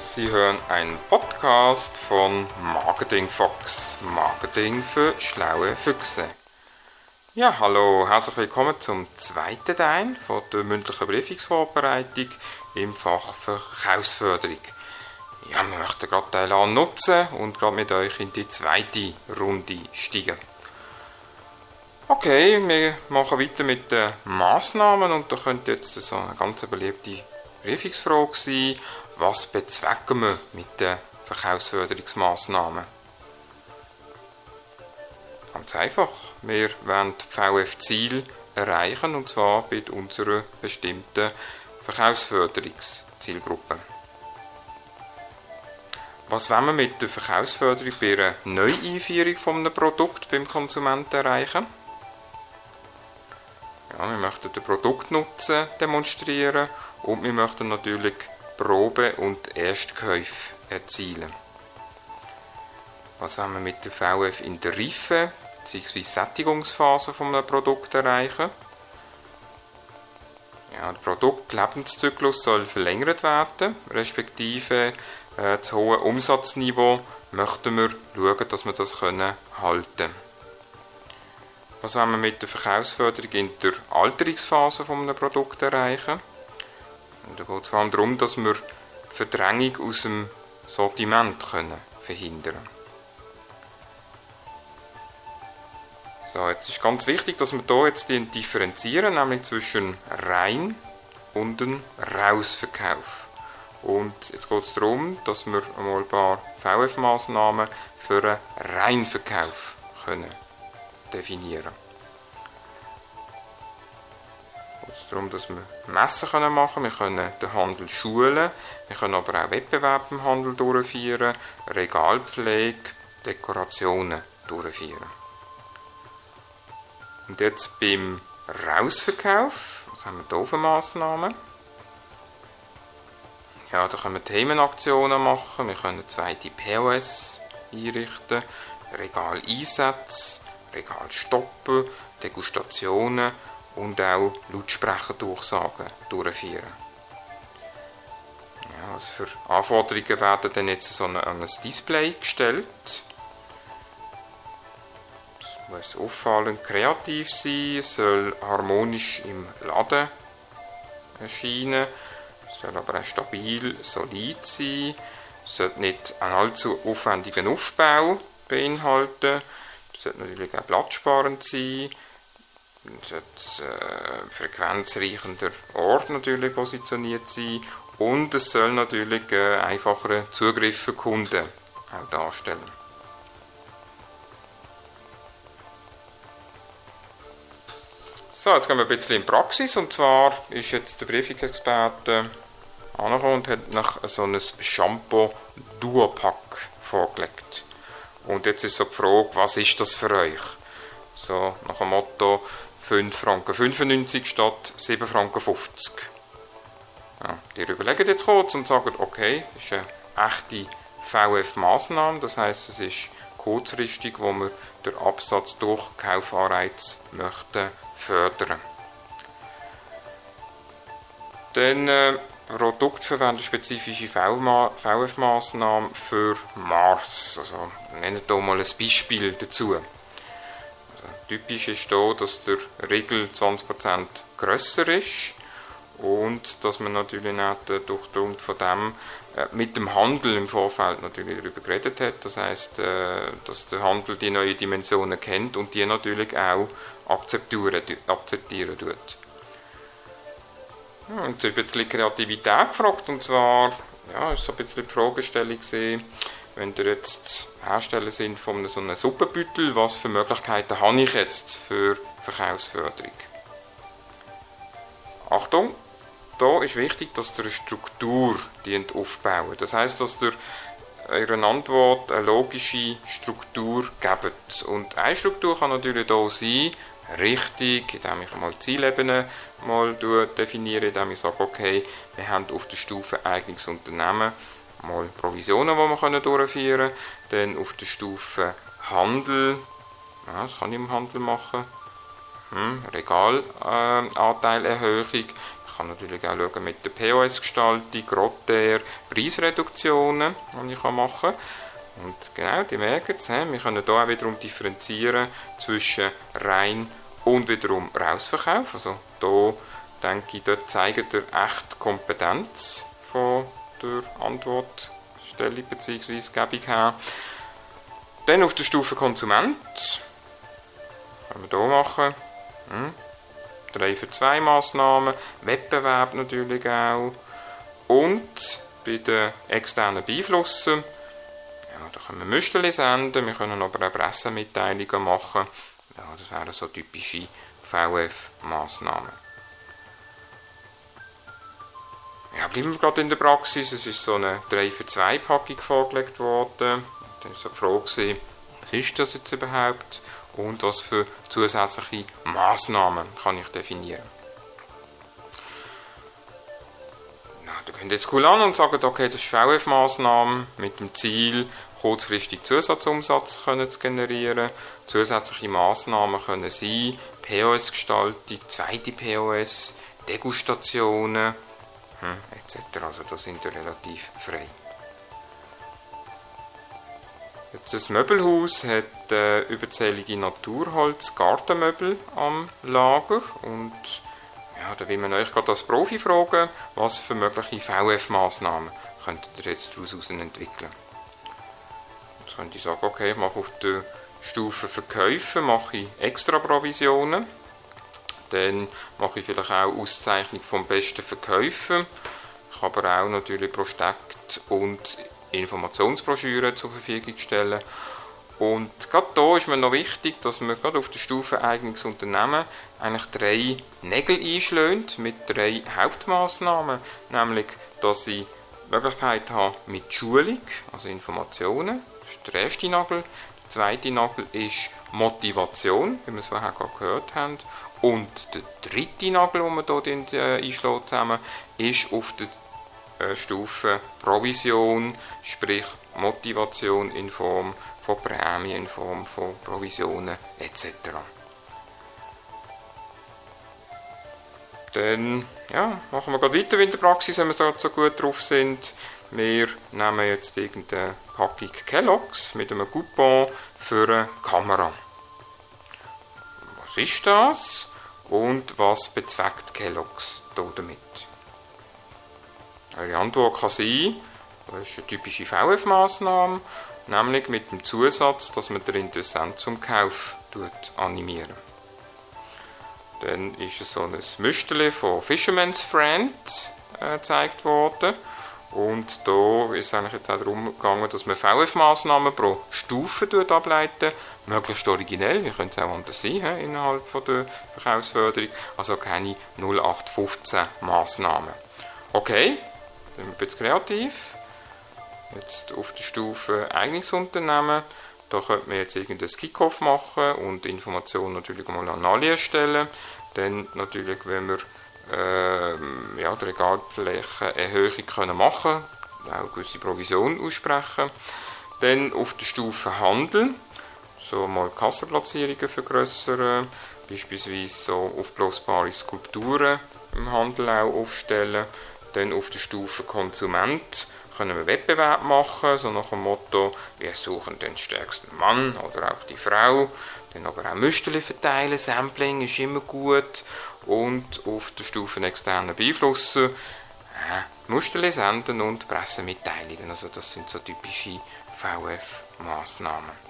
Sie hören einen Podcast von Marketing Fox. Marketing für schlaue Füchse. Ja, hallo, herzlich willkommen zum zweiten Teil von der mündlichen Briefungsvorbereitung im Fach Verkaufsförderung. Ja, wir möchten gerade Teil an nutzen und gerade mit euch in die zweite Runde steigen. Okay, wir machen weiter mit den Massnahmen und da könnte jetzt so eine ganz beliebte Prüfungsfrage sein, was bezwecken wir mit den Verkaufsförderungsmaßnahmen? Ganz einfach, wir wollen die VF-Ziel erreichen und zwar bei unserer bestimmten Verkaufsförderungszielgruppe. Was wollen wir mit der Verkaufsförderung bei einer Neueinführung von einem Produkt beim Konsumenten erreichen? Ja, wir möchten den Produktnutzen demonstrieren und wir möchten natürlich Probe- und Erstkäufe erzielen. Was wollen wir mit der VF in der Reife bzw. Sättigungsphase von einem Produkt erreichen? Ja, der Produktlebenszyklus soll verlängert werden, respektive äh, das hohe Umsatzniveau möchten wir schauen, dass wir das können halten. Was wollen wir mit der Verkaufsförderung in der Alterungsphase von einem Produkt erreichen? Und da geht es vor allem darum, dass wir die Verdrängung aus dem Sortiment können verhindern So, jetzt ist ganz wichtig, dass wir hier jetzt differenzieren, nämlich zwischen Rein- und einem Rausverkauf. Und jetzt geht es darum, dass wir einmal ein paar VF-Maßnahmen für einen Reinverkauf können definieren. Es geht darum, dass wir Messen machen können, wir können den Handel schulen, wir können aber auch Wettbewerbe im Handel durchführen, Regalpflege, Dekorationen durchführen. Und jetzt beim Rausverkauf, was haben wir hier für Massnahmen? Ja, da können wir Themenaktionen machen, wir können zweite POS einrichten, Regaleinsätze, Regal stoppen, Degustationen und auch Lautsprecherdurchsagen durchführen. Ja, was für Anforderungen werden denn jetzt so an ein Display gestellt? Es muss auffallend kreativ sein, soll harmonisch im Laden erscheinen, soll aber auch stabil, solid sein, sollte nicht einen allzu aufwendigen Aufbau beinhalten, sollte natürlich auch platzsparend sein, sollte äh, frequenzreichender Ort natürlich positioniert sein und es soll natürlich äh, einfachere Zugriff für Kunden auch darstellen. So, jetzt gehen wir ein bisschen in die Praxis und zwar ist jetzt der Briefungsexperte angekommen und hat nach so einem Shampoo Duopack vorgelegt. Und jetzt ist so die Frage, was ist das für euch? So nach dem Motto 5 Franken 95 statt 7 Franken 50. Ja, die überlegen jetzt kurz und sagen, okay, das ist eine echte VF-Maßnahme, das heißt, es ist kurzfristig, wo wir den Absatz durch Kaufanreiz möchten fördern. Dann äh, Produktverwendung spezifische VF-Maßnahmen für Mars. Also nennen hier mal ein Beispiel dazu. Typisch ist hier, dass der Regel 20% grösser ist und dass man natürlich auch durch Grund von dem äh, mit dem Handel im Vorfeld natürlich darüber geredet hat. Das heißt, äh, dass der Handel die neuen Dimensionen kennt und die natürlich auch akzeptieren, akzeptieren tut. Ja, und es ist ein bisschen Kreativität gefragt, und zwar, ja, ist so ein bisschen die Fragestellung gesehen, wenn ihr jetzt Hersteller sind von so einem Suppenbüttel, was für Möglichkeiten habe ich jetzt für Verkaufsförderung? Achtung, da ist wichtig, dass ihr eine Struktur aufbauen. Das heißt, dass ihr eurer Antwort eine logische Struktur gebt. Und eine Struktur kann natürlich hier sein, richtig, indem ich mal Zielebene mal definiere, indem ich sage, okay, wir haben auf der Stufe Eignungsunternehmen mal Provisionen, die wir durchführen können, dann auf der Stufe Handel, ja, das kann ich im Handel machen, hm, Regalanteilerhöhung, ich kann natürlich auch schauen mit der POS-Gestaltung, Grotter, Preisreduktionen, die ich machen kann. Und genau, die merken es, wir können hier auch wiederum differenzieren zwischen rein und wiederum Rausverkauf. Also hier denke ich, dort zeigt er echt Kompetenz von der Antwortstellung bzw. Gebung her. Dann auf der Stufe Konsument können wir hier machen. Hm. 3 für 2 Massnahmen, Wettbewerb natürlich auch. Und bei den externen Beeinflussen, ja, da können wir Müsterli senden, wir können aber auch Pressemitteilungen machen. Ja, das wären so typische VF-Massnahmen. Ja, bleiben wir gerade in der Praxis. Es ist so eine 3 für 2 Packung vorgelegt worden. Dann war so die Frage, was ist das jetzt überhaupt? und was für zusätzliche Maßnahmen kann ich definieren. Ja, da könnt jetzt cool an und sagen, okay, das ist VF-Maßnahme mit dem Ziel, kurzfristig Zusatzumsatz können zu generieren. Zusätzliche Maßnahmen können sein POS-Gestaltung, zweite POS, Degustationen hm, etc. Also da sind wir relativ frei. Jetzt das Möbelhaus hat äh, überzählige Naturholz-Gartenmöbel am Lager und ja, da will man euch gerade als Profi fragen, was für mögliche VF-Maßnahmen könntet ihr jetzt daraus entwickeln. Jetzt könnt ihr sagen, okay, ich mache auf der Stufe Verkäufe mache ich extra Provisionen. Dann mache ich vielleicht auch Auszeichnung vom besten Verkäufer. Ich habe aber auch natürlich Prospekt und Informationsbroschüren zur Verfügung stellen. Und gerade da ist mir noch wichtig, dass man gerade auf der Stufe Eignungsunternehmen eigentlich drei Nägel einschlägt mit drei Hauptmaßnahmen, nämlich, dass ich die Möglichkeit habe mit Schulung, also Informationen, das ist der erste Nagel. Zweite Nagel ist Motivation, wie wir es vorher gerade gehört haben. Und der dritte Nagel, den wir hier äh, einschlägt zusammen, ist auf der äh, Stufe Provision, sprich Motivation in Form von Prämien, in Form von Provisionen etc. Dann ja, machen wir gerade weiter in der Praxis, wenn wir so gut drauf sind. Wir nehmen jetzt irgendeine Packung Kellogg's mit einem Coupon für eine Kamera. Was ist das und was bezweckt Kellogg's damit? Eure Antwort kann sein, das ist eine typische VF-Maßnahme, nämlich mit dem Zusatz, dass man den Interessent zum Kauf animieren. Dann ist so ein Müsterli von Fisherman's Friend äh, gezeigt worden. Und da ist es eigentlich jetzt auch darum gegangen, dass man VF-Maßnahmen pro Stufe ableiten, möglichst originell, wie könnte es auch anders sein innerhalb von der Verkaufsförderung, also keine 0815 Maßnahmen. Okay, dann sind wir bisschen kreativ. Jetzt auf der Stufe Eignungsunternehmen. Da könnte man jetzt irgendein Kickoff machen und Informationen natürlich mal an alle erstellen. Dann natürlich, wenn wir äh, ja, die Regalflächenerhöhung können machen können, auch gewisse Provision aussprechen. Dann auf der Stufe Handel, so mal Kassenplatzierungen vergrößern, beispielsweise so aufblasbare Skulpturen im Handel auch aufstellen dann auf der Stufe Konsument können wir Wettbewerb machen, so nach dem Motto, wir suchen den stärksten Mann oder auch die Frau. Dann aber auch Müsterli verteilen, Sampling ist immer gut. Und auf der Stufe externer Beeinflussen äh, Musterli senden und Pressemitteilungen. Also das sind so typische VF-Maßnahmen.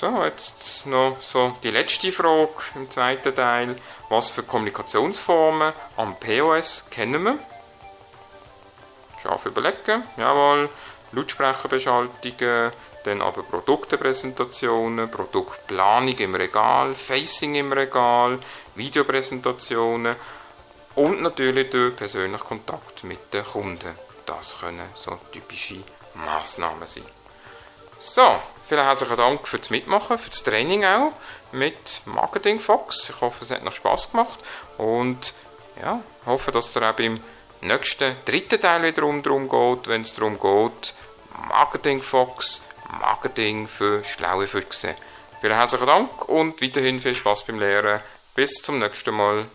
So, jetzt noch so die letzte Frage im zweiten Teil. Was für Kommunikationsformen am POS kennen wir? Scharf überlegen, jawohl. Lautsprecherbeschaltungen, dann aber Produktepräsentationen, Produktplanung im Regal, Facing im Regal, Videopräsentationen und natürlich der persönliche Kontakt mit den Kunden. Das können so typische Maßnahmen sein. So, vielen herzlichen Dank fürs Mitmachen, für das Training auch mit Marketing Fox. Ich hoffe, es hat noch Spaß gemacht und ja, hoffe, dass ihr auch beim nächsten dritten Teil wieder darum geht, wenn es darum geht, Marketing Fox, Marketing für schlaue Füchse. Vielen herzlichen Dank und weiterhin viel Spaß beim Lehren. Bis zum nächsten Mal.